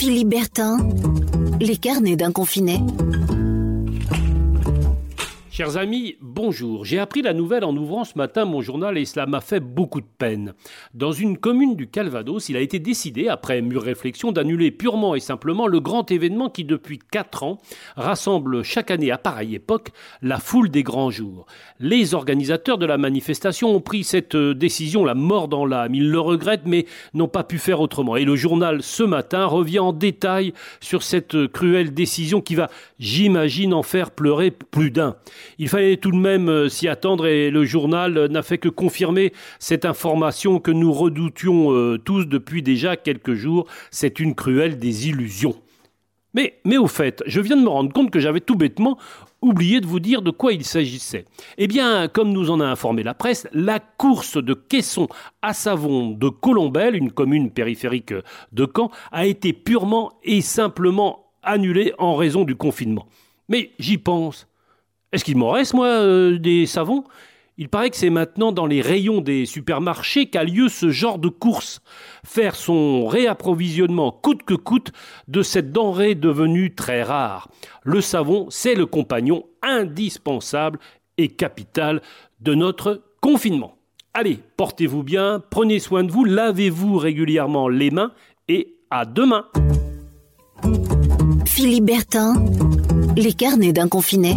Philippe Bertin, les carnets d'un confiné. Chers amis, bonjour. J'ai appris la nouvelle en ouvrant ce matin mon journal et cela m'a fait beaucoup de peine. Dans une commune du Calvados, il a été décidé, après mûre réflexion, d'annuler purement et simplement le grand événement qui, depuis quatre ans, rassemble chaque année à pareille époque la foule des grands jours. Les organisateurs de la manifestation ont pris cette décision la mort dans l'âme. Ils le regrettent mais n'ont pas pu faire autrement. Et le journal ce matin revient en détail sur cette cruelle décision qui va, j'imagine, en faire pleurer plus d'un. Il fallait tout de même euh, s'y attendre et le journal n'a fait que confirmer cette information que nous redoutions euh, tous depuis déjà quelques jours. C'est une cruelle désillusion. Mais, au fait, je viens de me rendre compte que j'avais tout bêtement oublié de vous dire de quoi il s'agissait. Eh bien, comme nous en a informé la presse, la course de caisson à savon de Colombelle, une commune périphérique de Caen, a été purement et simplement annulée en raison du confinement. Mais j'y pense. Est-ce qu'il m'en reste, moi, euh, des savons? Il paraît que c'est maintenant dans les rayons des supermarchés qu'a lieu ce genre de course. Faire son réapprovisionnement coûte que coûte de cette denrée devenue très rare. Le savon, c'est le compagnon indispensable et capital de notre confinement. Allez, portez-vous bien, prenez soin de vous, lavez-vous régulièrement les mains et à demain. Philippe Bertin, les carnets d'un confiné.